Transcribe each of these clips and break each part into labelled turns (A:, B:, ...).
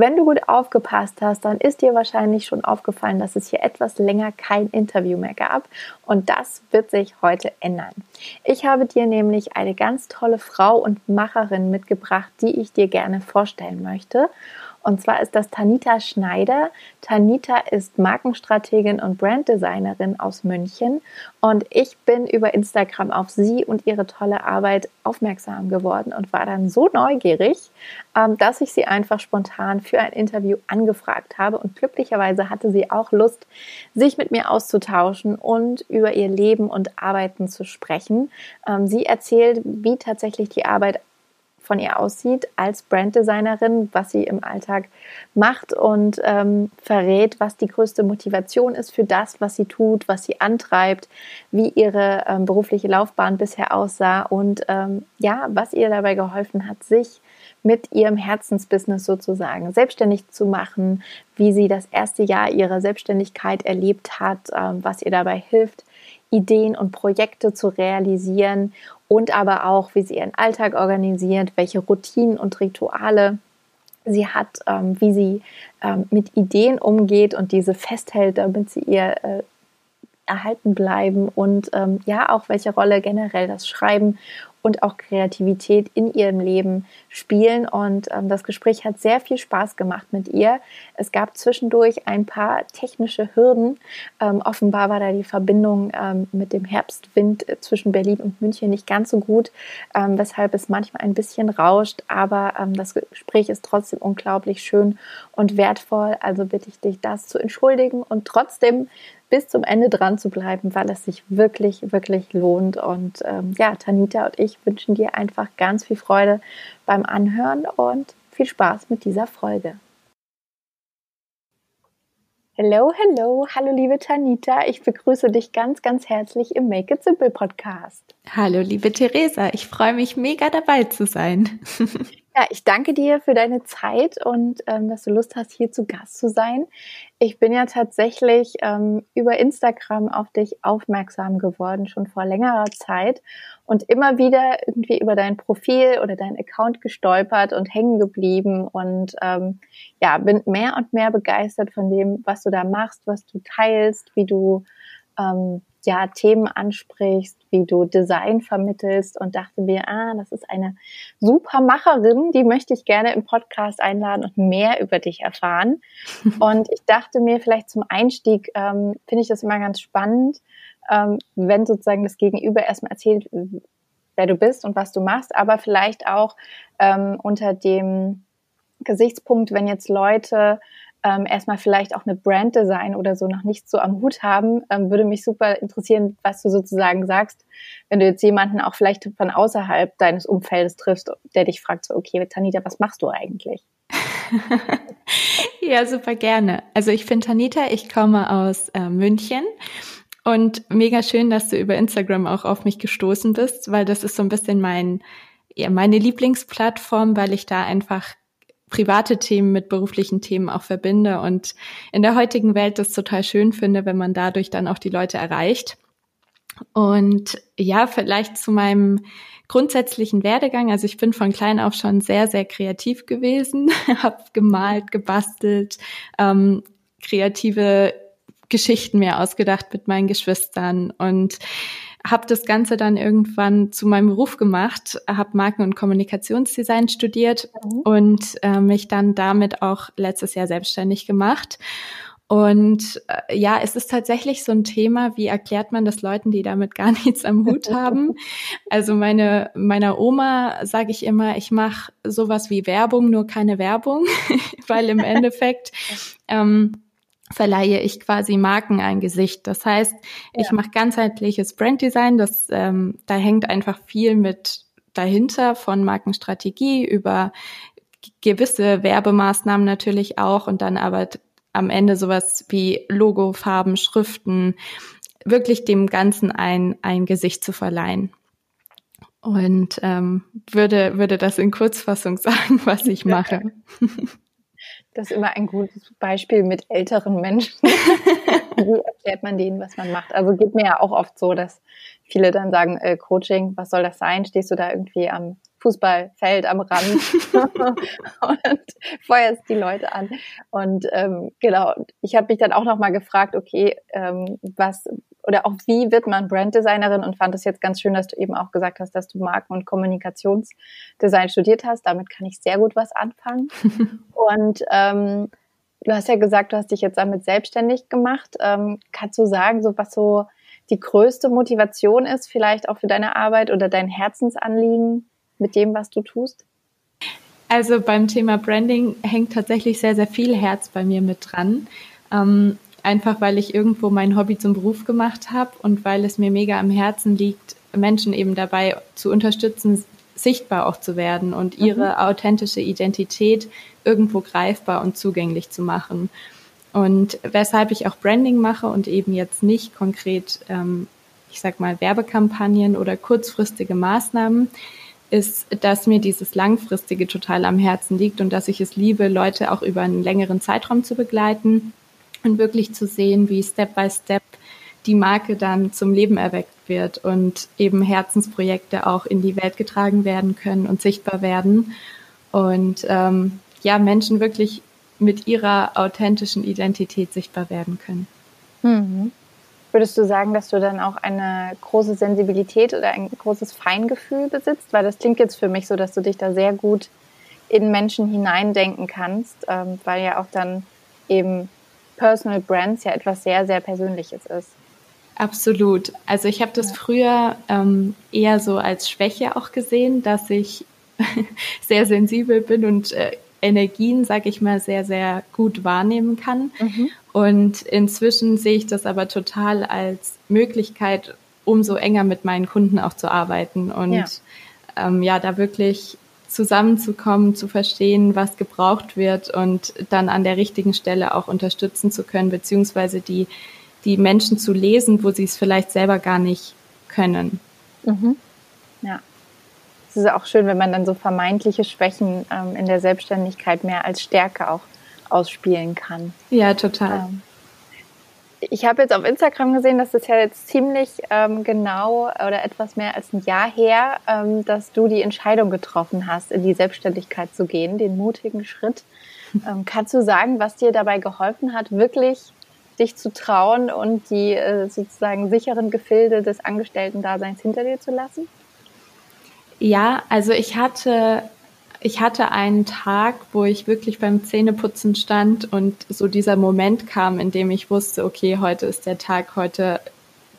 A: Wenn du gut aufgepasst hast, dann ist dir wahrscheinlich schon aufgefallen, dass es hier etwas länger kein Interview mehr gab. Und das wird sich heute ändern. Ich habe dir nämlich eine ganz tolle Frau und Macherin mitgebracht, die ich dir gerne vorstellen möchte. Und zwar ist das Tanita Schneider. Tanita ist Markenstrategin und Branddesignerin aus München. Und ich bin über Instagram auf sie und ihre tolle Arbeit aufmerksam geworden und war dann so neugierig, ähm, dass ich sie einfach spontan für ein Interview angefragt habe. Und glücklicherweise hatte sie auch Lust, sich mit mir auszutauschen und über ihr Leben und Arbeiten zu sprechen. Ähm, sie erzählt, wie tatsächlich die Arbeit von ihr aussieht als Branddesignerin, was sie im Alltag macht und ähm, verrät, was die größte Motivation ist für das, was sie tut, was sie antreibt, wie ihre ähm, berufliche Laufbahn bisher aussah und ähm, ja, was ihr dabei geholfen hat, sich mit ihrem Herzensbusiness sozusagen selbstständig zu machen, wie sie das erste Jahr ihrer Selbstständigkeit erlebt hat, ähm, was ihr dabei hilft, Ideen und Projekte zu realisieren und aber auch, wie sie ihren Alltag organisiert, welche Routinen und Rituale sie hat, ähm, wie sie ähm, mit Ideen umgeht und diese festhält, damit sie ihr äh, erhalten bleiben und ähm, ja auch welche Rolle generell das Schreiben und auch Kreativität in ihrem Leben spielen. Und ähm, das Gespräch hat sehr viel Spaß gemacht mit ihr. Es gab zwischendurch ein paar technische Hürden. Ähm, offenbar war da die Verbindung ähm, mit dem Herbstwind zwischen Berlin und München nicht ganz so gut, ähm, weshalb es manchmal ein bisschen rauscht. Aber ähm, das Gespräch ist trotzdem unglaublich schön und wertvoll. Also bitte ich dich, das zu entschuldigen und trotzdem bis zum Ende dran zu bleiben, weil es sich wirklich, wirklich lohnt. Und ähm, ja, Tanita und ich wünschen dir einfach ganz viel Freude beim Anhören und viel Spaß mit dieser Folge. Hello, hello, hallo liebe Tanita, ich begrüße dich ganz, ganz herzlich im Make It Simple Podcast.
B: Hallo liebe Theresa, ich freue mich mega dabei zu sein.
A: Ja, ich danke dir für deine Zeit und ähm, dass du Lust hast, hier zu Gast zu sein. Ich bin ja tatsächlich ähm, über Instagram auf dich aufmerksam geworden, schon vor längerer Zeit und immer wieder irgendwie über dein Profil oder dein Account gestolpert und hängen geblieben und ähm, ja, bin mehr und mehr begeistert von dem, was du da machst, was du teilst, wie du ähm, ja, Themen ansprichst, wie du Design vermittelst und dachte mir, ah, das ist eine super Macherin, die möchte ich gerne im Podcast einladen und mehr über dich erfahren. und ich dachte mir, vielleicht zum Einstieg ähm, finde ich das immer ganz spannend, ähm, wenn sozusagen das Gegenüber erstmal erzählt, wer du bist und was du machst, aber vielleicht auch ähm, unter dem Gesichtspunkt, wenn jetzt Leute ähm, erstmal vielleicht auch eine Branddesign oder so noch nicht so am Hut haben, ähm, würde mich super interessieren, was du sozusagen sagst, wenn du jetzt jemanden auch vielleicht von außerhalb deines Umfeldes triffst, der dich fragt, so, okay, Tanita, was machst du eigentlich?
B: ja, super gerne. Also ich bin Tanita, ich komme aus äh, München. Und mega schön, dass du über Instagram auch auf mich gestoßen bist, weil das ist so ein bisschen mein, ja, meine Lieblingsplattform, weil ich da einfach private Themen mit beruflichen Themen auch verbinde und in der heutigen Welt das total schön finde, wenn man dadurch dann auch die Leute erreicht. Und ja, vielleicht zu meinem grundsätzlichen Werdegang. Also ich bin von klein auf schon sehr, sehr kreativ gewesen, habe gemalt, gebastelt, ähm, kreative Geschichten mir ausgedacht mit meinen Geschwistern und habe das Ganze dann irgendwann zu meinem Beruf gemacht, habe Marken- und Kommunikationsdesign studiert mhm. und äh, mich dann damit auch letztes Jahr selbstständig gemacht. Und äh, ja, es ist tatsächlich so ein Thema, wie erklärt man das Leuten, die damit gar nichts am Hut haben? Also meine meiner Oma sage ich immer, ich mache sowas wie Werbung, nur keine Werbung, weil im Endeffekt ähm, verleihe ich quasi Marken ein Gesicht. Das heißt, ich ja. mache ganzheitliches Branddesign. Das ähm, da hängt einfach viel mit dahinter von Markenstrategie über gewisse Werbemaßnahmen natürlich auch und dann aber am Ende sowas wie Logo, Farben, Schriften, wirklich dem Ganzen ein, ein Gesicht zu verleihen. Und ähm, würde, würde das in Kurzfassung sagen, was ich mache.
A: Das ist immer ein gutes Beispiel mit älteren Menschen. Wie erklärt man denen, was man macht? Also geht mir ja auch oft so, dass viele dann sagen, äh, Coaching, was soll das sein? Stehst du da irgendwie am Fußballfeld am Rand und feuerst die Leute an. Und ähm, genau, ich habe mich dann auch nochmal gefragt, okay, ähm, was oder auch wie wird man Branddesignerin und fand es jetzt ganz schön, dass du eben auch gesagt hast, dass du Marken- und Kommunikationsdesign studiert hast. Damit kann ich sehr gut was anfangen. und ähm, du hast ja gesagt, du hast dich jetzt damit selbstständig gemacht. Ähm, kannst du sagen, so was so die größte Motivation ist, vielleicht auch für deine Arbeit oder dein Herzensanliegen? Mit dem, was du tust?
B: Also beim Thema Branding hängt tatsächlich sehr, sehr viel Herz bei mir mit dran. Ähm, einfach weil ich irgendwo mein Hobby zum Beruf gemacht habe und weil es mir mega am Herzen liegt, Menschen eben dabei zu unterstützen, sichtbar auch zu werden und mhm. ihre authentische Identität irgendwo greifbar und zugänglich zu machen. Und weshalb ich auch Branding mache und eben jetzt nicht konkret, ähm, ich sag mal, Werbekampagnen oder kurzfristige Maßnahmen, ist, dass mir dieses Langfristige total am Herzen liegt und dass ich es liebe, Leute auch über einen längeren Zeitraum zu begleiten und wirklich zu sehen, wie Step by Step die Marke dann zum Leben erweckt wird und eben Herzensprojekte auch in die Welt getragen werden können und sichtbar werden und ähm, ja Menschen wirklich mit ihrer authentischen Identität sichtbar werden können.
A: Mhm. Würdest du sagen, dass du dann auch eine große Sensibilität oder ein großes Feingefühl besitzt? Weil das klingt jetzt für mich so, dass du dich da sehr gut in Menschen hineindenken kannst, ähm, weil ja auch dann eben Personal Brands ja etwas sehr, sehr Persönliches ist.
B: Absolut. Also ich habe das früher ähm, eher so als Schwäche auch gesehen, dass ich sehr sensibel bin und äh, Energien, sag ich mal, sehr, sehr gut wahrnehmen kann. Mhm. Und inzwischen sehe ich das aber total als Möglichkeit, umso enger mit meinen Kunden auch zu arbeiten und ja, ähm, ja da wirklich zusammenzukommen, zu verstehen, was gebraucht wird und dann an der richtigen Stelle auch unterstützen zu können, beziehungsweise die, die Menschen zu lesen, wo sie es vielleicht selber gar nicht können.
A: Mhm. Ja. Es ist auch schön, wenn man dann so vermeintliche Schwächen ähm, in der Selbstständigkeit mehr als Stärke auch ausspielen kann.
B: Ja, total. Ähm,
A: ich habe jetzt auf Instagram gesehen, dass es ja jetzt ziemlich ähm, genau oder etwas mehr als ein Jahr her, ähm, dass du die Entscheidung getroffen hast, in die Selbstständigkeit zu gehen, den mutigen Schritt. Ähm, kannst du sagen, was dir dabei geholfen hat, wirklich dich zu trauen und die äh, sozusagen sicheren Gefilde des Angestellten-Daseins hinter dir zu lassen?
B: Ja, also ich hatte ich hatte einen Tag, wo ich wirklich beim Zähneputzen stand und so dieser Moment kam, in dem ich wusste, okay, heute ist der Tag, heute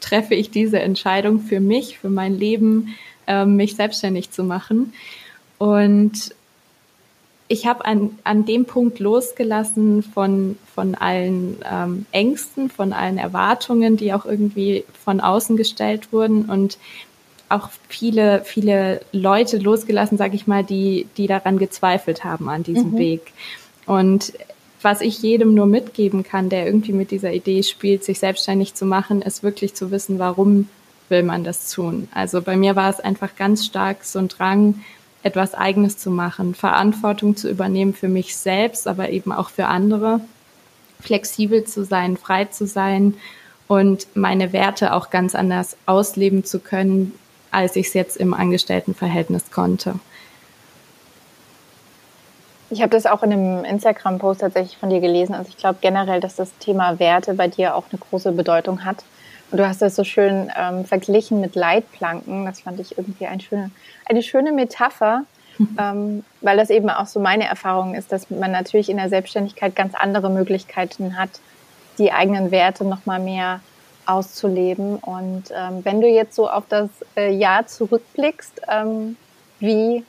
B: treffe ich diese Entscheidung für mich, für mein Leben, ähm, mich selbstständig zu machen. Und ich habe an, an dem Punkt losgelassen von, von allen ähm, Ängsten, von allen Erwartungen, die auch irgendwie von außen gestellt wurden und auch viele, viele Leute losgelassen, sage ich mal, die, die daran gezweifelt haben an diesem mhm. Weg. Und was ich jedem nur mitgeben kann, der irgendwie mit dieser Idee spielt, sich selbstständig zu machen, ist wirklich zu wissen, warum will man das tun. Also bei mir war es einfach ganz stark so ein Drang, etwas Eigenes zu machen, Verantwortung zu übernehmen für mich selbst, aber eben auch für andere, flexibel zu sein, frei zu sein und meine Werte auch ganz anders ausleben zu können, als ich es jetzt im Angestelltenverhältnis konnte.
A: Ich habe das auch in einem Instagram-Post tatsächlich von dir gelesen. Also ich glaube generell, dass das Thema Werte bei dir auch eine große Bedeutung hat. Und du hast das so schön ähm, verglichen mit Leitplanken. Das fand ich irgendwie ein schöne, eine schöne Metapher, ähm, weil das eben auch so meine Erfahrung ist, dass man natürlich in der Selbstständigkeit ganz andere Möglichkeiten hat, die eigenen Werte nochmal mehr auszuleben. Und ähm, wenn du jetzt so auf das äh, Jahr zurückblickst, ähm, wie,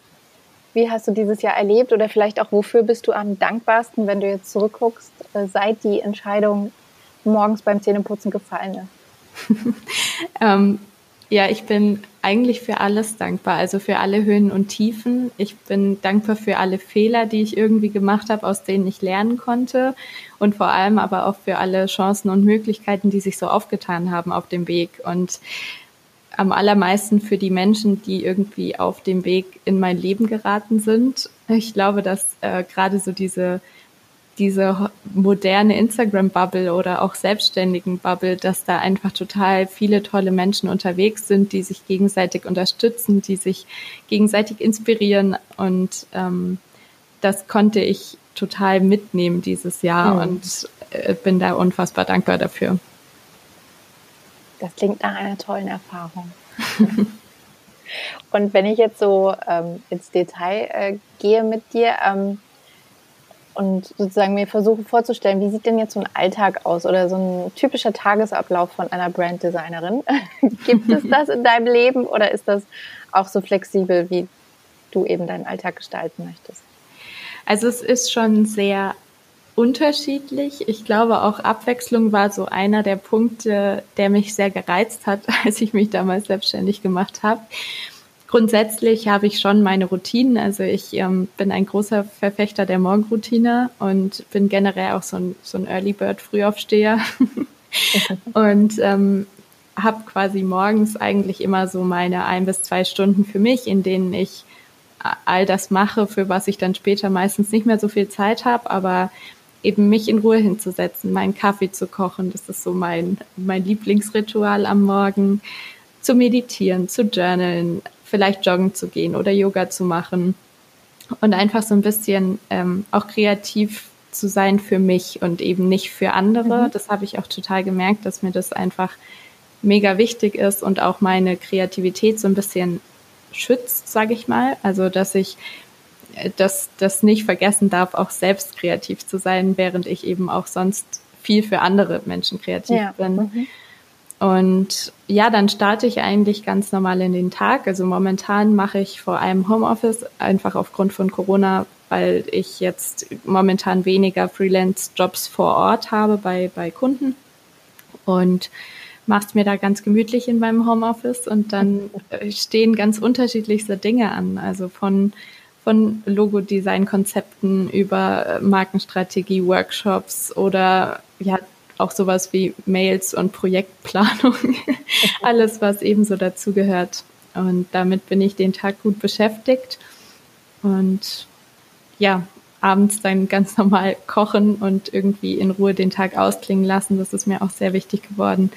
A: wie hast du dieses Jahr erlebt oder vielleicht auch wofür bist du am dankbarsten, wenn du jetzt zurückguckst, äh, seit die Entscheidung morgens beim Zähneputzen gefallen ist?
B: ähm, Ja, ich bin eigentlich für alles dankbar, also für alle Höhen und Tiefen. Ich bin dankbar für alle Fehler, die ich irgendwie gemacht habe, aus denen ich lernen konnte und vor allem aber auch für alle Chancen und Möglichkeiten, die sich so aufgetan haben auf dem Weg und am allermeisten für die Menschen, die irgendwie auf dem Weg in mein Leben geraten sind. Ich glaube, dass äh, gerade so diese diese moderne Instagram-Bubble oder auch selbstständigen Bubble, dass da einfach total viele tolle Menschen unterwegs sind, die sich gegenseitig unterstützen, die sich gegenseitig inspirieren und ähm, das konnte ich total mitnehmen dieses Jahr mhm. und äh, bin da unfassbar dankbar dafür.
A: Das klingt nach einer tollen Erfahrung. und wenn ich jetzt so ähm, ins Detail äh, gehe mit dir, ähm, und sozusagen mir versuche vorzustellen, wie sieht denn jetzt so ein Alltag aus oder so ein typischer Tagesablauf von einer Branddesignerin? Gibt es das in deinem Leben oder ist das auch so flexibel, wie du eben deinen Alltag gestalten möchtest?
B: Also es ist schon sehr unterschiedlich. Ich glaube, auch Abwechslung war so einer der Punkte, der mich sehr gereizt hat, als ich mich damals selbstständig gemacht habe. Grundsätzlich habe ich schon meine Routinen. Also ich ähm, bin ein großer Verfechter der Morgenroutine und bin generell auch so ein, so ein Early Bird Frühaufsteher. und ähm, habe quasi morgens eigentlich immer so meine ein bis zwei Stunden für mich, in denen ich all das mache, für was ich dann später meistens nicht mehr so viel Zeit habe, aber eben mich in Ruhe hinzusetzen, meinen Kaffee zu kochen, das ist so mein, mein Lieblingsritual am Morgen, zu meditieren, zu journalen, vielleicht joggen zu gehen oder Yoga zu machen und einfach so ein bisschen ähm, auch kreativ zu sein für mich und eben nicht für andere. Mhm. Das habe ich auch total gemerkt, dass mir das einfach mega wichtig ist und auch meine Kreativität so ein bisschen schützt, sage ich mal. Also dass ich äh, das, das nicht vergessen darf, auch selbst kreativ zu sein, während ich eben auch sonst viel für andere Menschen kreativ ja. bin. Mhm. Und ja, dann starte ich eigentlich ganz normal in den Tag. Also momentan mache ich vor allem Homeoffice, einfach aufgrund von Corona, weil ich jetzt momentan weniger Freelance-Jobs vor Ort habe bei, bei Kunden. Und mache es mir da ganz gemütlich in meinem Homeoffice und dann stehen ganz unterschiedlichste Dinge an. Also von von Logodesign-Konzepten über Markenstrategie, Workshops oder ja, auch sowas wie Mails und Projektplanung, alles, was ebenso dazugehört. Und damit bin ich den Tag gut beschäftigt und ja, abends dann ganz normal kochen und irgendwie in Ruhe den Tag ausklingen lassen. Das ist mir auch sehr wichtig geworden,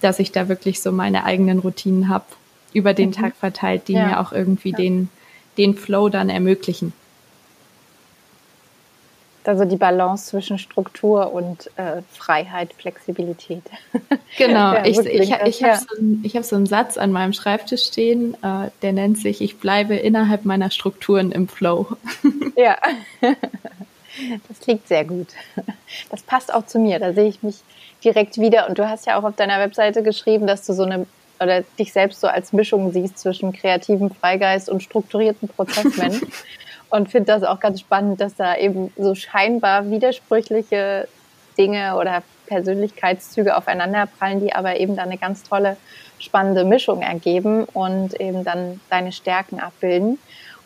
B: dass ich da wirklich so meine eigenen Routinen habe, über den mhm. Tag verteilt, die ja. mir auch irgendwie ja. den, den Flow dann ermöglichen
A: also die Balance zwischen Struktur und äh, Freiheit, Flexibilität.
B: Genau, ja, ich, ich, ich habe so, einen, hab so einen Satz an meinem Schreibtisch stehen, äh, der nennt sich, ich bleibe innerhalb meiner Strukturen im Flow.
A: Ja, das klingt sehr gut. Das passt auch zu mir, da sehe ich mich direkt wieder. Und du hast ja auch auf deiner Webseite geschrieben, dass du so eine oder dich selbst so als Mischung siehst zwischen kreativem Freigeist und strukturierten Prozessmensch. und finde das auch ganz spannend, dass da eben so scheinbar widersprüchliche Dinge oder Persönlichkeitszüge aufeinanderprallen, die aber eben dann eine ganz tolle, spannende Mischung ergeben und eben dann deine Stärken abbilden.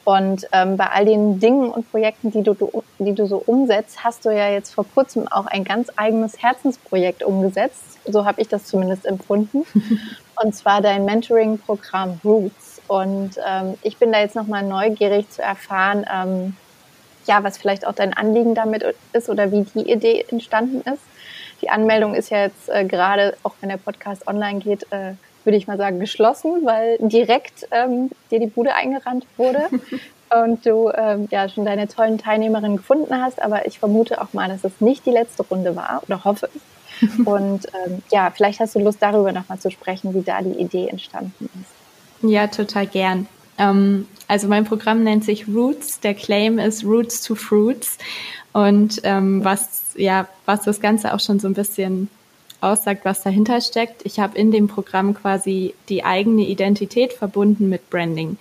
A: Und ähm, bei all den Dingen und Projekten, die du, du, die du so umsetzt, hast du ja jetzt vor kurzem auch ein ganz eigenes Herzensprojekt umgesetzt. So habe ich das zumindest empfunden. Und zwar dein Mentoring-Programm Roots. Und ähm, ich bin da jetzt nochmal neugierig zu erfahren, ähm, ja, was vielleicht auch dein Anliegen damit ist oder wie die Idee entstanden ist. Die Anmeldung ist ja jetzt äh, gerade, auch wenn der Podcast online geht, äh, würde ich mal sagen, geschlossen, weil direkt ähm, dir die Bude eingerannt wurde und du ähm, ja schon deine tollen Teilnehmerinnen gefunden hast. Aber ich vermute auch mal, dass es nicht die letzte Runde war oder hoffe es. Und ähm, ja, vielleicht hast du Lust, darüber nochmal zu sprechen, wie da die Idee entstanden ist.
B: Ja, total gern. Ähm, also mein Programm nennt sich Roots. Der Claim ist Roots to Fruits. Und ähm, was, ja, was das Ganze auch schon so ein bisschen aussagt, was dahinter steckt. Ich habe in dem Programm quasi die eigene Identität verbunden mit Branding,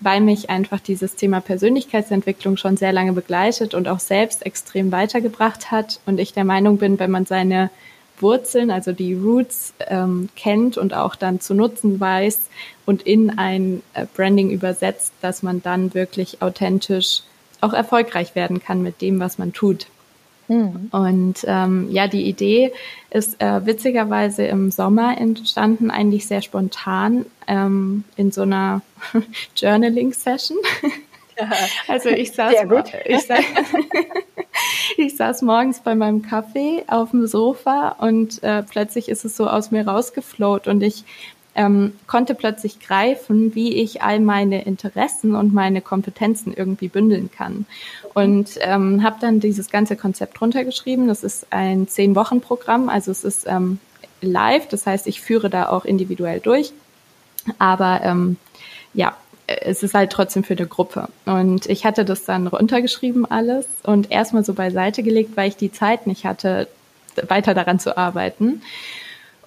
B: weil mich einfach dieses Thema Persönlichkeitsentwicklung schon sehr lange begleitet und auch selbst extrem weitergebracht hat. Und ich der Meinung bin, wenn man seine Wurzeln, also die Roots ähm, kennt und auch dann zu nutzen weiß und in ein äh, Branding übersetzt, dass man dann wirklich authentisch auch erfolgreich werden kann mit dem, was man tut. Mhm. Und ähm, ja, die Idee ist äh, witzigerweise im Sommer entstanden, eigentlich sehr spontan ähm, in so einer Journaling-Session. Also ich saß, ich, saß ich saß morgens bei meinem Kaffee auf dem Sofa und äh, plötzlich ist es so aus mir rausgeflowt und ich ähm, konnte plötzlich greifen, wie ich all meine Interessen und meine Kompetenzen irgendwie bündeln kann. Und ähm, habe dann dieses ganze Konzept runtergeschrieben. Das ist ein Zehn-Wochen-Programm, also es ist ähm, live, das heißt, ich führe da auch individuell durch. Aber ähm, ja, es ist halt trotzdem für eine Gruppe. Und ich hatte das dann runtergeschrieben alles und erstmal so beiseite gelegt, weil ich die Zeit nicht hatte, weiter daran zu arbeiten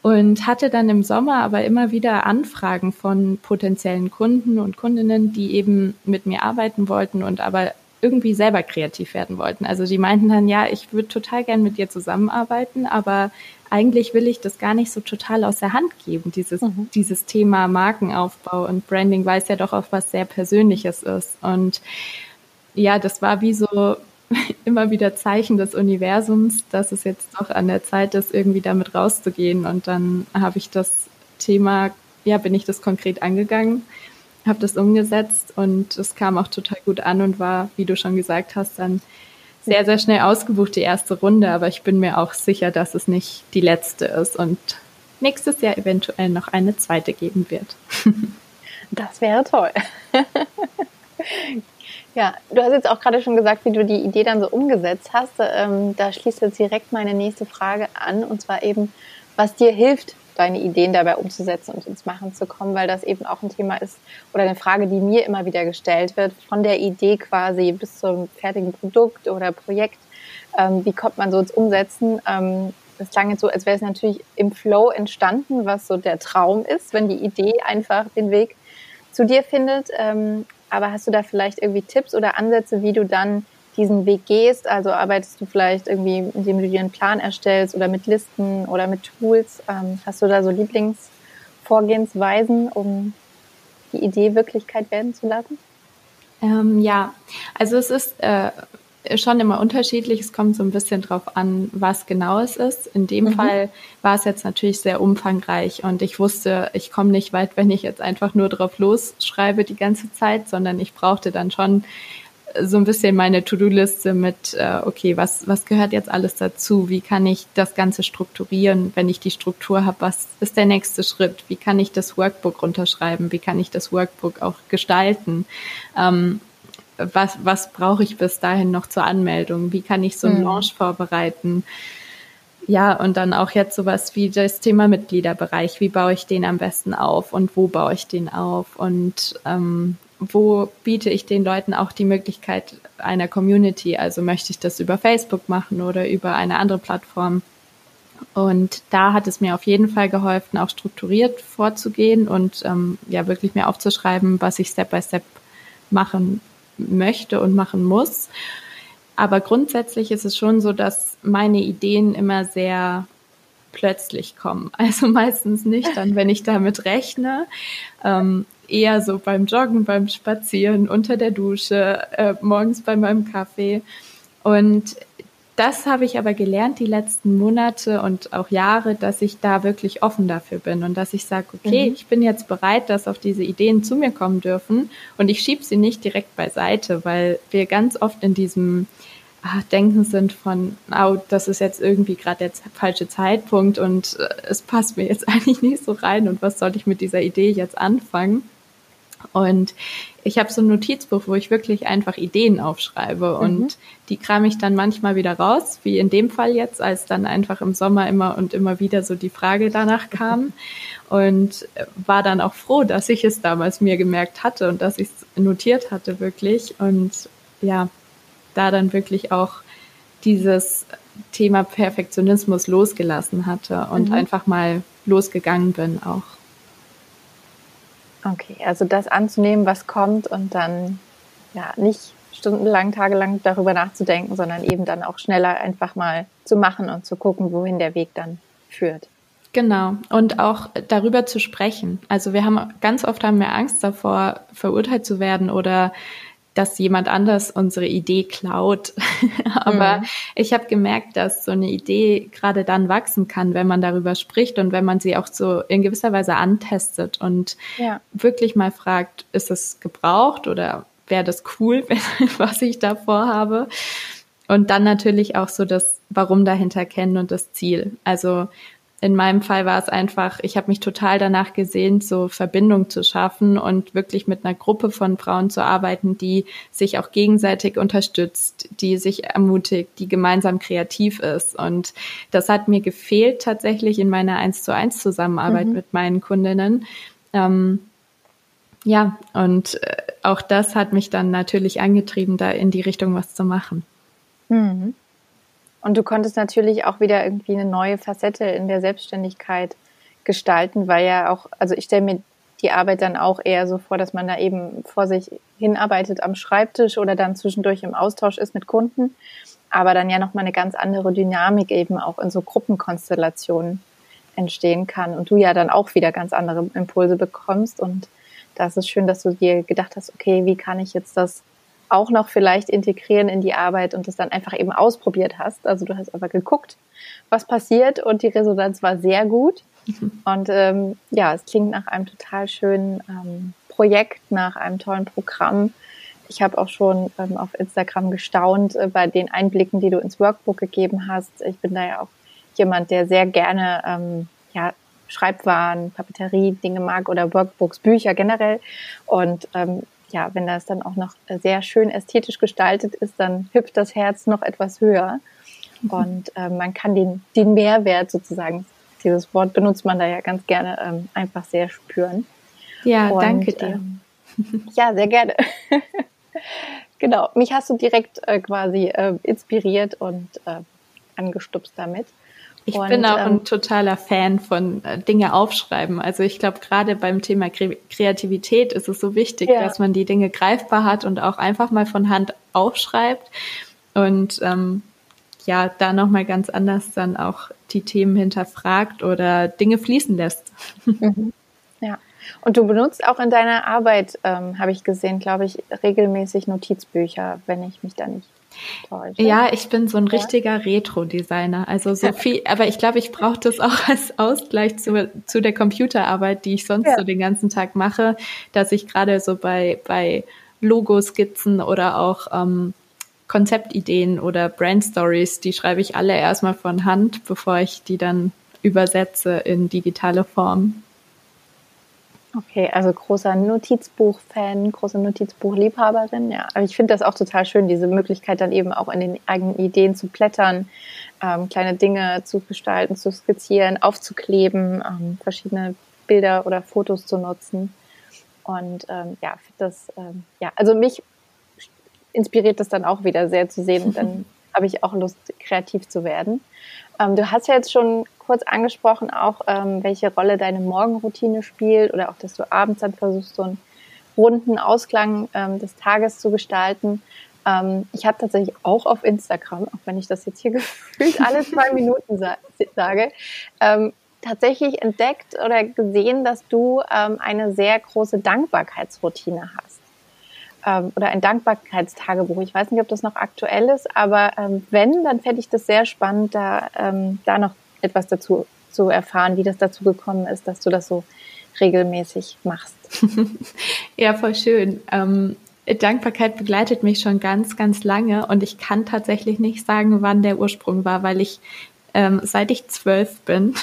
B: und hatte dann im Sommer aber immer wieder Anfragen von potenziellen Kunden und Kundinnen, die eben mit mir arbeiten wollten und aber irgendwie selber kreativ werden wollten. Also die meinten dann, ja, ich würde total gern mit dir zusammenarbeiten, aber eigentlich will ich das gar nicht so total aus der Hand geben, dieses, mhm. dieses Thema Markenaufbau und Branding, weil es ja doch auch was sehr Persönliches ist. Und ja, das war wie so immer wieder Zeichen des Universums, dass es jetzt doch an der Zeit ist, irgendwie damit rauszugehen. Und dann habe ich das Thema, ja, bin ich das konkret angegangen, habe das umgesetzt und es kam auch total gut an und war, wie du schon gesagt hast, dann sehr, sehr schnell ausgebucht, die erste Runde. Aber ich bin mir auch sicher, dass es nicht die letzte ist und nächstes Jahr eventuell noch eine zweite geben wird.
A: Das wäre toll. Ja, du hast jetzt auch gerade schon gesagt, wie du die Idee dann so umgesetzt hast. Ähm, da schließt jetzt direkt meine nächste Frage an, und zwar eben, was dir hilft, deine Ideen dabei umzusetzen und ins Machen zu kommen, weil das eben auch ein Thema ist oder eine Frage, die mir immer wieder gestellt wird, von der Idee quasi bis zum fertigen Produkt oder Projekt. Ähm, wie kommt man so ins Umsetzen? Ähm, das klang jetzt so, als wäre es natürlich im Flow entstanden, was so der Traum ist, wenn die Idee einfach den Weg zu dir findet. Ähm, aber hast du da vielleicht irgendwie Tipps oder Ansätze, wie du dann diesen Weg gehst? Also arbeitest du vielleicht irgendwie, indem du dir einen Plan erstellst oder mit Listen oder mit Tools? Ähm, hast du da so Lieblingsvorgehensweisen, um die Idee Wirklichkeit werden zu lassen?
B: Ähm, ja, also es ist äh, schon immer unterschiedlich. Es kommt so ein bisschen drauf an, was genau es ist. In dem mhm. Fall war es jetzt natürlich sehr umfangreich und ich wusste, ich komme nicht weit, wenn ich jetzt einfach nur drauf losschreibe die ganze Zeit, sondern ich brauchte dann schon so ein bisschen meine To-Do-Liste mit, äh, okay, was, was gehört jetzt alles dazu? Wie kann ich das Ganze strukturieren, wenn ich die Struktur habe? Was ist der nächste Schritt? Wie kann ich das Workbook runterschreiben? Wie kann ich das Workbook auch gestalten? Ähm, was, was brauche ich bis dahin noch zur Anmeldung? Wie kann ich so einen mhm. Launch vorbereiten? Ja, und dann auch jetzt sowas wie das Thema Mitgliederbereich. Wie baue ich den am besten auf und wo baue ich den auf? Und ähm, wo biete ich den Leuten auch die Möglichkeit einer Community? Also möchte ich das über Facebook machen oder über eine andere Plattform? Und da hat es mir auf jeden Fall geholfen, auch strukturiert vorzugehen und ähm, ja wirklich mir aufzuschreiben, was ich Step by Step machen möchte und machen muss. Aber grundsätzlich ist es schon so, dass meine Ideen immer sehr plötzlich kommen. Also meistens nicht dann, wenn ich damit rechne. Ähm, eher so beim Joggen, beim Spazieren, unter der Dusche, äh, morgens bei meinem Kaffee. Und das habe ich aber gelernt die letzten Monate und auch Jahre, dass ich da wirklich offen dafür bin und dass ich sage, okay, mhm. ich bin jetzt bereit, dass auf diese Ideen zu mir kommen dürfen und ich schiebe sie nicht direkt beiseite, weil wir ganz oft in diesem ach, Denken sind von, oh, das ist jetzt irgendwie gerade der falsche Zeitpunkt und äh, es passt mir jetzt eigentlich nicht so rein und was soll ich mit dieser Idee jetzt anfangen? Und ich habe so ein Notizbuch, wo ich wirklich einfach Ideen aufschreibe mhm. und die kram ich dann manchmal wieder raus, wie in dem Fall jetzt, als dann einfach im Sommer immer und immer wieder so die Frage danach kam und war dann auch froh, dass ich es damals mir gemerkt hatte und dass ich es notiert hatte wirklich und ja, da dann wirklich auch dieses Thema Perfektionismus losgelassen hatte und mhm. einfach mal losgegangen bin auch.
A: Okay, also das anzunehmen, was kommt und dann ja nicht stundenlang, tagelang darüber nachzudenken, sondern eben dann auch schneller einfach mal zu machen und zu gucken, wohin der Weg dann führt.
B: Genau. Und auch darüber zu sprechen. Also wir haben ganz oft haben wir Angst davor, verurteilt zu werden oder dass jemand anders unsere Idee klaut. Aber mhm. ich habe gemerkt, dass so eine Idee gerade dann wachsen kann, wenn man darüber spricht und wenn man sie auch so in gewisser Weise antestet und ja. wirklich mal fragt, ist es gebraucht oder wäre das cool, was ich da vorhabe? Und dann natürlich auch so das Warum dahinter kennen und das Ziel. Also in meinem Fall war es einfach, ich habe mich total danach gesehnt, so Verbindung zu schaffen und wirklich mit einer Gruppe von Frauen zu arbeiten, die sich auch gegenseitig unterstützt, die sich ermutigt, die gemeinsam kreativ ist. Und das hat mir gefehlt tatsächlich in meiner eins zu eins Zusammenarbeit mhm. mit meinen Kundinnen. Ähm, ja, und äh, auch das hat mich dann natürlich angetrieben, da in die Richtung was zu machen.
A: Mhm. Und du konntest natürlich auch wieder irgendwie eine neue Facette in der Selbstständigkeit gestalten, weil ja auch, also ich stelle mir die Arbeit dann auch eher so vor, dass man da eben vor sich hinarbeitet am Schreibtisch oder dann zwischendurch im Austausch ist mit Kunden, aber dann ja nochmal eine ganz andere Dynamik eben auch in so Gruppenkonstellationen entstehen kann und du ja dann auch wieder ganz andere Impulse bekommst. Und das ist schön, dass du dir gedacht hast, okay, wie kann ich jetzt das auch noch vielleicht integrieren in die Arbeit und das dann einfach eben ausprobiert hast. Also du hast einfach geguckt, was passiert und die Resonanz war sehr gut. Mhm. Und ähm, ja, es klingt nach einem total schönen ähm, Projekt, nach einem tollen Programm. Ich habe auch schon ähm, auf Instagram gestaunt äh, bei den Einblicken, die du ins Workbook gegeben hast. Ich bin da ja auch jemand, der sehr gerne ähm, ja, Schreibwaren, Papeterie, Dinge mag oder Workbooks, Bücher generell. Und ähm, ja, wenn das dann auch noch sehr schön ästhetisch gestaltet ist, dann hüpft das Herz noch etwas höher. Mhm. Und äh, man kann den, den Mehrwert sozusagen, dieses Wort benutzt man da ja ganz gerne, ähm, einfach sehr spüren.
B: Ja, Und, danke dir.
A: Ähm, ja, sehr gerne. genau, mich hast du direkt äh, quasi äh, inspiriert und äh, angestupst damit.
B: Ich und, bin auch ähm, ein totaler Fan von äh, Dinge aufschreiben. Also ich glaube, gerade beim Thema Kre Kreativität ist es so wichtig, ja. dass man die Dinge greifbar hat und auch einfach mal von Hand aufschreibt. Und ähm, ja, da nochmal ganz anders dann auch die Themen hinterfragt oder Dinge fließen lässt.
A: Mhm. Ja. Und du benutzt auch in deiner Arbeit, ähm, habe ich gesehen, glaube ich, regelmäßig Notizbücher, wenn ich mich da nicht
B: ja, ich bin so ein richtiger Retro-Designer. Also so viel, aber ich glaube, ich brauche das auch als Ausgleich zu, zu der Computerarbeit, die ich sonst ja. so den ganzen Tag mache, dass ich gerade so bei, bei Logoskizzen oder auch ähm, Konzeptideen oder Brand Stories, die schreibe ich alle erstmal von Hand, bevor ich die dann übersetze in digitale Form.
A: Okay, also großer Notizbuch-Fan, große Notizbuch-Liebhaberin, ja. Aber ich finde das auch total schön, diese Möglichkeit dann eben auch in den eigenen Ideen zu blättern, ähm, kleine Dinge zu gestalten, zu skizzieren, aufzukleben, ähm, verschiedene Bilder oder Fotos zu nutzen. Und ähm, ja, das, ähm, ja, also mich inspiriert das dann auch wieder sehr zu sehen. Und dann habe ich auch Lust, kreativ zu werden. Ähm, du hast ja jetzt schon kurz angesprochen, auch ähm, welche Rolle deine Morgenroutine spielt oder auch, dass du abends dann versuchst, so einen runden Ausklang ähm, des Tages zu gestalten. Ähm, ich habe tatsächlich auch auf Instagram, auch wenn ich das jetzt hier gefühlt alle zwei Minuten sa sage, ähm, tatsächlich entdeckt oder gesehen, dass du ähm, eine sehr große Dankbarkeitsroutine hast ähm, oder ein Dankbarkeitstagebuch. Ich weiß nicht, ob das noch aktuell ist, aber ähm, wenn, dann fände ich das sehr spannend, da, ähm, da noch etwas dazu zu erfahren, wie das dazu gekommen ist, dass du das so regelmäßig machst.
B: ja, voll schön. Ähm, Dankbarkeit begleitet mich schon ganz, ganz lange und ich kann tatsächlich nicht sagen, wann der Ursprung war, weil ich ähm, seit ich zwölf bin,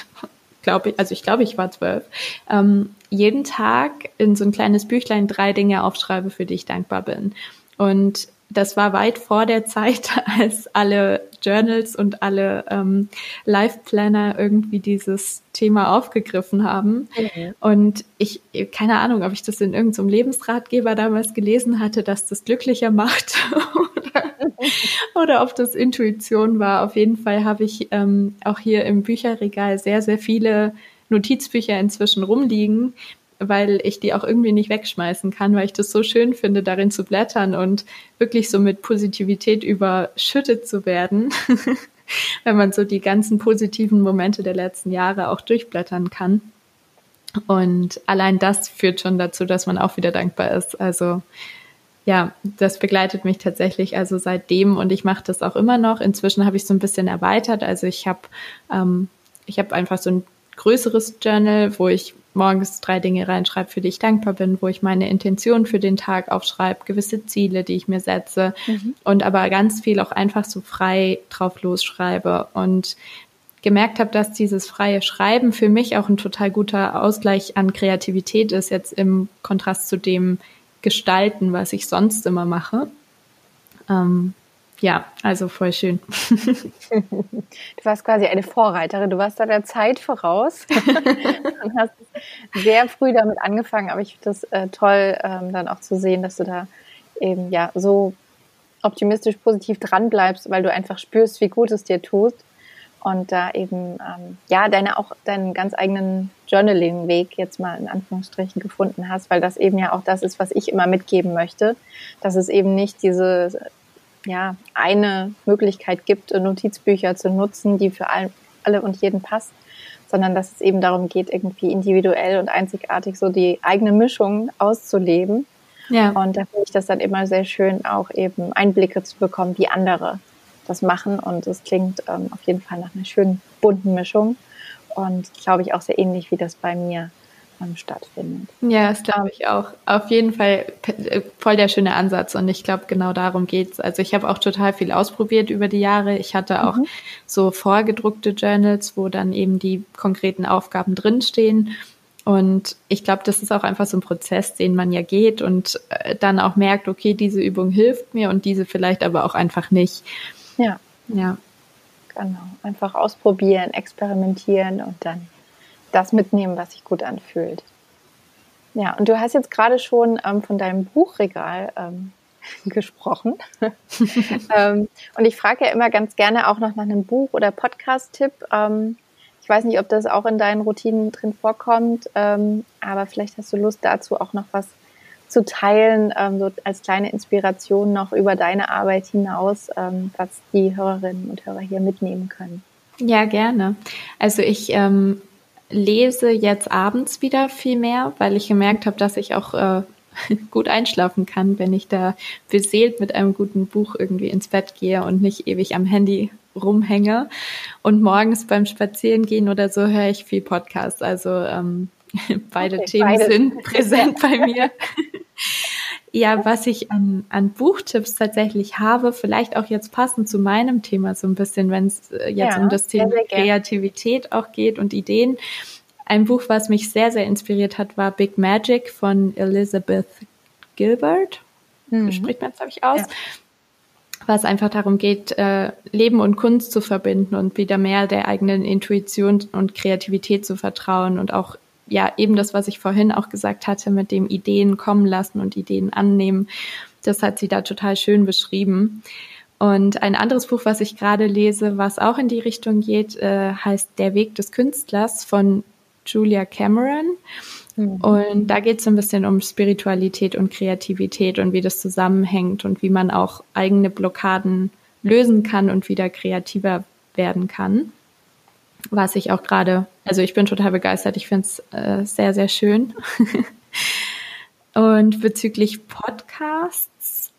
B: glaube ich, also ich glaube, ich war zwölf, ähm, jeden Tag in so ein kleines Büchlein drei Dinge aufschreibe, für die ich dankbar bin. Und das war weit vor der Zeit, als alle Journals und alle ähm, Life-Planner irgendwie dieses Thema aufgegriffen haben. Mhm. Und ich, keine Ahnung, ob ich das in irgendeinem Lebensratgeber damals gelesen hatte, dass das glücklicher macht oder, oder ob das Intuition war. Auf jeden Fall habe ich ähm, auch hier im Bücherregal sehr, sehr viele Notizbücher inzwischen rumliegen, weil ich die auch irgendwie nicht wegschmeißen kann, weil ich das so schön finde, darin zu blättern und wirklich so mit Positivität überschüttet zu werden. wenn man so die ganzen positiven Momente der letzten Jahre auch durchblättern kann. Und allein das führt schon dazu, dass man auch wieder dankbar ist. Also ja, das begleitet mich tatsächlich also seitdem und ich mache das auch immer noch. Inzwischen habe ich so ein bisschen erweitert. Also ich habe ähm, ich habe einfach so ein größeres Journal, wo ich morgens drei Dinge reinschreibe, für die ich dankbar bin, wo ich meine Intention für den Tag aufschreibe, gewisse Ziele, die ich mir setze mhm. und aber ganz viel auch einfach so frei drauf losschreibe und gemerkt habe, dass dieses freie Schreiben für mich auch ein total guter Ausgleich an Kreativität ist, jetzt im Kontrast zu dem Gestalten, was ich sonst immer mache. Ähm, ja, also voll schön.
A: Du warst quasi eine Vorreiterin. Du warst da der Zeit voraus und hast sehr früh damit angefangen. Aber ich finde das äh, toll, ähm, dann auch zu sehen, dass du da eben ja so optimistisch positiv dran bleibst, weil du einfach spürst, wie gut es dir tut und da eben ähm, ja deine auch deinen ganz eigenen Journaling-Weg jetzt mal in Anführungsstrichen gefunden hast, weil das eben ja auch das ist, was ich immer mitgeben möchte, dass es eben nicht diese ja eine Möglichkeit gibt, Notizbücher zu nutzen, die für all, alle und jeden passt, sondern dass es eben darum geht, irgendwie individuell und einzigartig so die eigene Mischung auszuleben. Ja. Und da finde ich das dann immer sehr schön, auch eben Einblicke zu bekommen, wie andere das machen. Und es klingt ähm, auf jeden Fall nach einer schönen bunten Mischung. Und glaube ich auch sehr ähnlich, wie das bei mir stattfindet.
B: Ja, das glaube ich auch. Auf jeden Fall äh, voll der schöne Ansatz. Und ich glaube, genau darum geht's. Also ich habe auch total viel ausprobiert über die Jahre. Ich hatte auch mhm. so vorgedruckte Journals, wo dann eben die konkreten Aufgaben drinstehen. Und ich glaube, das ist auch einfach so ein Prozess, den man ja geht und äh, dann auch merkt, okay, diese Übung hilft mir und diese vielleicht aber auch einfach nicht.
A: Ja. Ja. Genau. Einfach ausprobieren, experimentieren und dann das mitnehmen, was sich gut anfühlt. Ja, und du hast jetzt gerade schon ähm, von deinem Buchregal ähm, gesprochen. ähm, und ich frage ja immer ganz gerne auch noch nach einem Buch- oder Podcast-Tipp. Ähm, ich weiß nicht, ob das auch in deinen Routinen drin vorkommt, ähm, aber vielleicht hast du Lust dazu auch noch was zu teilen, ähm, so als kleine Inspiration noch über deine Arbeit hinaus, was die Hörerinnen und Hörer hier mitnehmen können.
B: Ja, gerne. Also ich ähm, lese jetzt abends wieder viel mehr, weil ich gemerkt habe, dass ich auch äh, gut einschlafen kann, wenn ich da beseelt mit einem guten Buch irgendwie ins Bett gehe und nicht ewig am Handy rumhänge. Und morgens beim Spazierengehen oder so höre ich viel Podcast. Also ähm, beide okay, Themen beide. sind präsent bei mir. Ja, was ich an, an Buchtipps tatsächlich habe, vielleicht auch jetzt passend zu meinem Thema so ein bisschen, wenn es äh, jetzt ja, um das Thema Kreativität auch geht und Ideen. Ein Buch, was mich sehr, sehr inspiriert hat, war Big Magic von Elizabeth Gilbert. Mhm. Spricht man es, glaube ich, aus. Ja was einfach darum geht, äh, Leben und Kunst zu verbinden und wieder mehr der eigenen Intuition und Kreativität zu vertrauen und auch ja eben das, was ich vorhin auch gesagt hatte, mit dem Ideen kommen lassen und Ideen annehmen. Das hat sie da total schön beschrieben. Und ein anderes Buch, was ich gerade lese, was auch in die Richtung geht, äh, heißt Der Weg des Künstlers von Julia Cameron. Mhm. Und da geht es ein bisschen um Spiritualität und Kreativität und wie das zusammenhängt und wie man auch eigene Blockaden lösen kann und wieder kreativer werden kann was ich auch gerade, also ich bin total begeistert. Ich finde es äh, sehr, sehr schön. Und bezüglich Podcasts,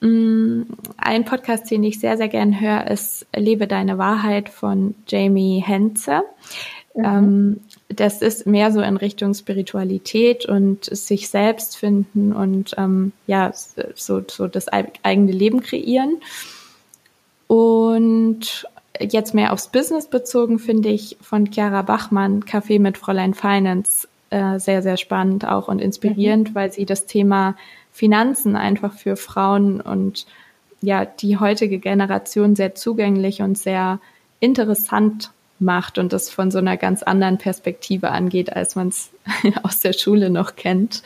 B: mh, mm, ein Podcast, den ich sehr, sehr gern höre, ist Lebe deine Wahrheit von Jamie Henze. Mhm. Ähm, das ist mehr so in Richtung Spiritualität und sich selbst finden und ähm, ja, so, so das eigene Leben kreieren. Und jetzt mehr aufs Business bezogen, finde ich von Chiara Bachmann Kaffee mit Fräulein Finance äh, sehr, sehr spannend auch und inspirierend, mhm. weil sie das Thema Finanzen einfach für Frauen und ja, die heutige Generation sehr zugänglich und sehr interessant macht und das von so einer ganz anderen Perspektive angeht, als man es aus der Schule noch kennt.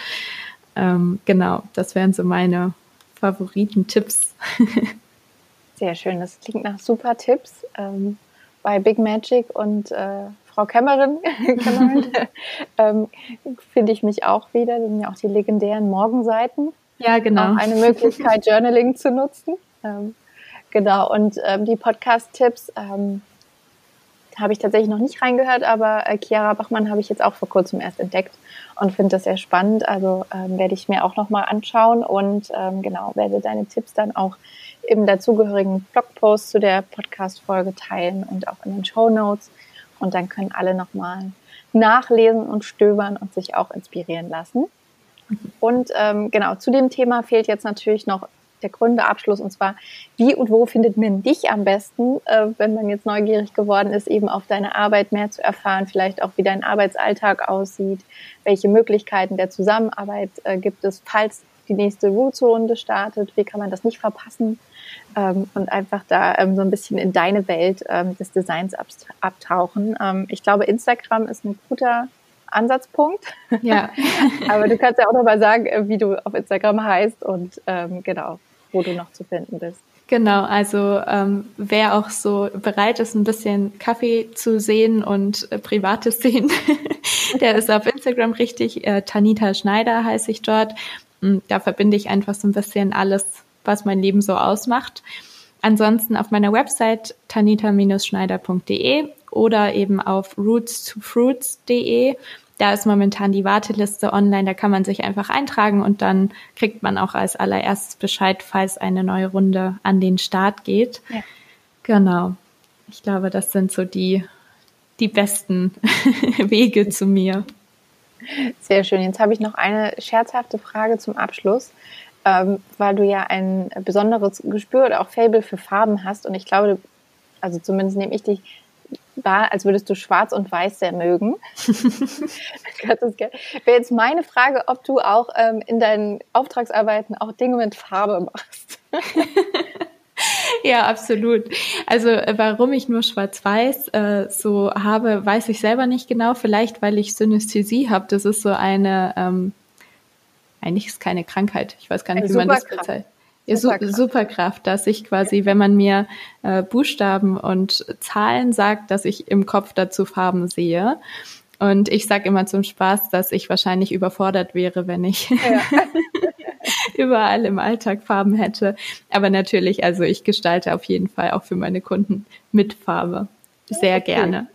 B: Ähm, genau, das wären so meine Favoriten-Tipps.
A: Sehr schön, das klingt nach super Tipps. Ähm, bei Big Magic und äh, Frau Cameron, Cameron ähm, finde ich mich auch wieder. Das sind ja auch die legendären Morgenseiten.
B: Ja, genau.
A: Auch eine Möglichkeit, Journaling zu nutzen. Ähm, Genau, und ähm, die Podcast-Tipps ähm, habe ich tatsächlich noch nicht reingehört, aber äh, Chiara Bachmann habe ich jetzt auch vor kurzem erst entdeckt und finde das sehr spannend. Also ähm, werde ich mir auch nochmal anschauen und ähm, genau, werde deine Tipps dann auch im dazugehörigen Blogpost zu der Podcast-Folge teilen und auch in den Show Notes. Und dann können alle nochmal nachlesen und stöbern und sich auch inspirieren lassen. Und ähm, genau, zu dem Thema fehlt jetzt natürlich noch der Gründeabschluss und zwar, wie und wo findet man dich am besten, äh, wenn man jetzt neugierig geworden ist, eben auf deine Arbeit mehr zu erfahren, vielleicht auch wie dein Arbeitsalltag aussieht, welche Möglichkeiten der Zusammenarbeit äh, gibt es, falls die nächste Roots-Runde startet, wie kann man das nicht verpassen ähm, und einfach da ähm, so ein bisschen in deine Welt ähm, des Designs abtauchen. Ähm, ich glaube, Instagram ist ein guter Ansatzpunkt. Ja. Aber du kannst ja auch noch mal sagen, äh, wie du auf Instagram heißt und ähm, genau, wo du noch zu finden bist.
B: Genau, also ähm, wer auch so bereit ist, ein bisschen Kaffee zu sehen und äh, Privates sehen, der ist auf Instagram richtig. Äh, Tanita Schneider heiße ich dort. Und da verbinde ich einfach so ein bisschen alles, was mein Leben so ausmacht. Ansonsten auf meiner Website tanita-schneider.de oder eben auf roots2fruits.de da ist momentan die Warteliste online, da kann man sich einfach eintragen und dann kriegt man auch als allererstes Bescheid, falls eine neue Runde an den Start geht. Ja. Genau. Ich glaube, das sind so die, die besten Wege zu mir.
A: Sehr schön. Jetzt habe ich noch eine scherzhafte Frage zum Abschluss, ähm, weil du ja ein besonderes Gespür oder auch Fable für Farben hast und ich glaube, also zumindest nehme ich dich war, als würdest du Schwarz und Weiß sehr mögen. Wäre jetzt meine Frage, ob du auch ähm, in deinen Auftragsarbeiten auch Dinge mit Farbe machst.
B: ja, absolut. Also äh, warum ich nur Schwarz-Weiß äh, so habe, weiß ich selber nicht genau. Vielleicht, weil ich Synästhesie habe. Das ist so eine, ähm, eigentlich ist keine Krankheit. Ich weiß gar nicht, wie man das bezeichnet. Superkraft. Superkraft, dass ich quasi, wenn man mir äh, Buchstaben und Zahlen sagt, dass ich im Kopf dazu Farben sehe. Und ich sage immer zum Spaß, dass ich wahrscheinlich überfordert wäre, wenn ich ja. überall im Alltag Farben hätte. Aber natürlich, also ich gestalte auf jeden Fall auch für meine Kunden mit Farbe. Sehr okay. gerne.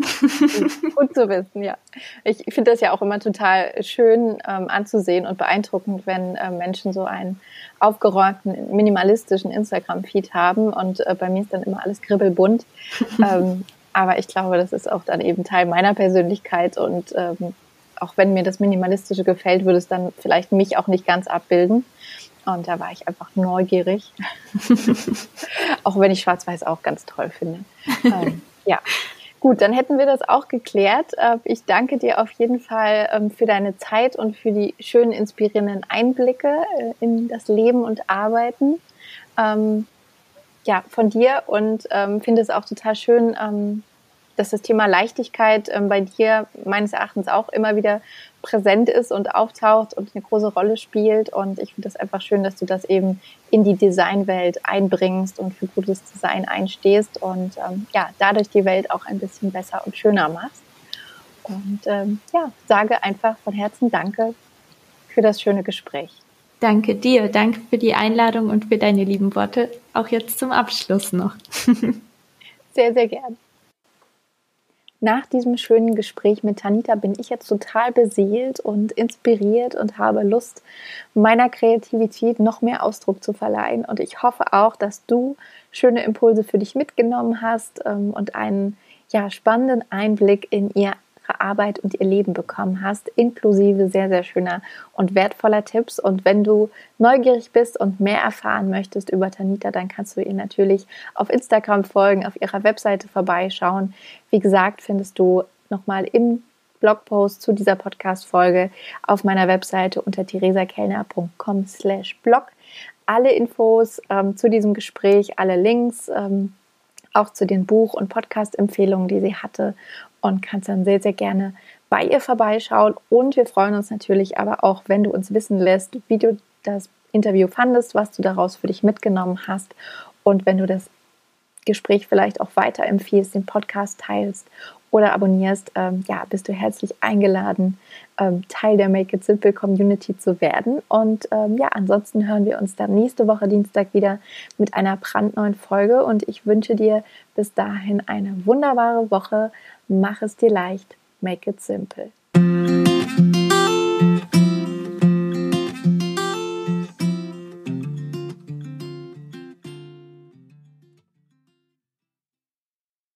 A: Gut zu wissen, ja. Ich finde das ja auch immer total schön ähm, anzusehen und beeindruckend, wenn äh, Menschen so einen aufgeräumten, minimalistischen Instagram-Feed haben. Und äh, bei mir ist dann immer alles kribbelbunt. ähm, aber ich glaube, das ist auch dann eben Teil meiner Persönlichkeit. Und ähm, auch wenn mir das Minimalistische gefällt, würde es dann vielleicht mich auch nicht ganz abbilden. Und da war ich einfach neugierig. auch wenn ich Schwarz-Weiß auch ganz toll finde. Ähm, ja. Gut, dann hätten wir das auch geklärt. Äh, ich danke dir auf jeden Fall ähm, für deine Zeit und für die schönen, inspirierenden Einblicke äh, in das Leben und Arbeiten. Ähm, ja, von dir und ähm, finde es auch total schön, dass das Thema Leichtigkeit bei dir meines Erachtens auch immer wieder präsent ist und auftaucht und eine große Rolle spielt. Und ich finde das einfach schön, dass du das eben in die Designwelt einbringst und für gutes Design einstehst und ähm, ja, dadurch die Welt auch ein bisschen besser und schöner machst. Und ähm, ja, sage einfach von Herzen Danke für das schöne Gespräch.
B: Danke dir, danke für die Einladung und für deine lieben Worte. Auch jetzt zum Abschluss noch.
A: sehr, sehr gern nach diesem schönen Gespräch mit Tanita bin ich jetzt total beseelt und inspiriert und habe Lust, meiner Kreativität noch mehr Ausdruck zu verleihen. Und ich hoffe auch, dass du schöne Impulse für dich mitgenommen hast ähm, und einen ja, spannenden Einblick in ihr ihre Arbeit und ihr Leben bekommen hast, inklusive sehr, sehr schöner und wertvoller Tipps. Und wenn du neugierig bist und mehr erfahren möchtest über Tanita, dann kannst du ihr natürlich auf Instagram folgen, auf ihrer Webseite vorbeischauen. Wie gesagt, findest du nochmal im Blogpost zu dieser Podcast-Folge auf meiner Webseite unter theresakellner.com slash blog alle Infos ähm, zu diesem Gespräch, alle Links, ähm, auch zu den Buch- und Podcast-Empfehlungen, die sie hatte und kannst dann sehr, sehr gerne bei ihr vorbeischauen. Und wir freuen uns natürlich aber auch, wenn du uns wissen lässt, wie du das Interview fandest, was du daraus für dich mitgenommen hast und wenn du das Gespräch vielleicht auch weiterempfiehlst, den Podcast teilst oder abonnierst, ähm, ja, bist du herzlich eingeladen, ähm, Teil der Make It Simple Community zu werden. Und ähm, ja, ansonsten hören wir uns dann nächste Woche Dienstag wieder mit einer brandneuen Folge. Und ich wünsche dir bis dahin eine wunderbare Woche. Mach es dir leicht. Make it simple.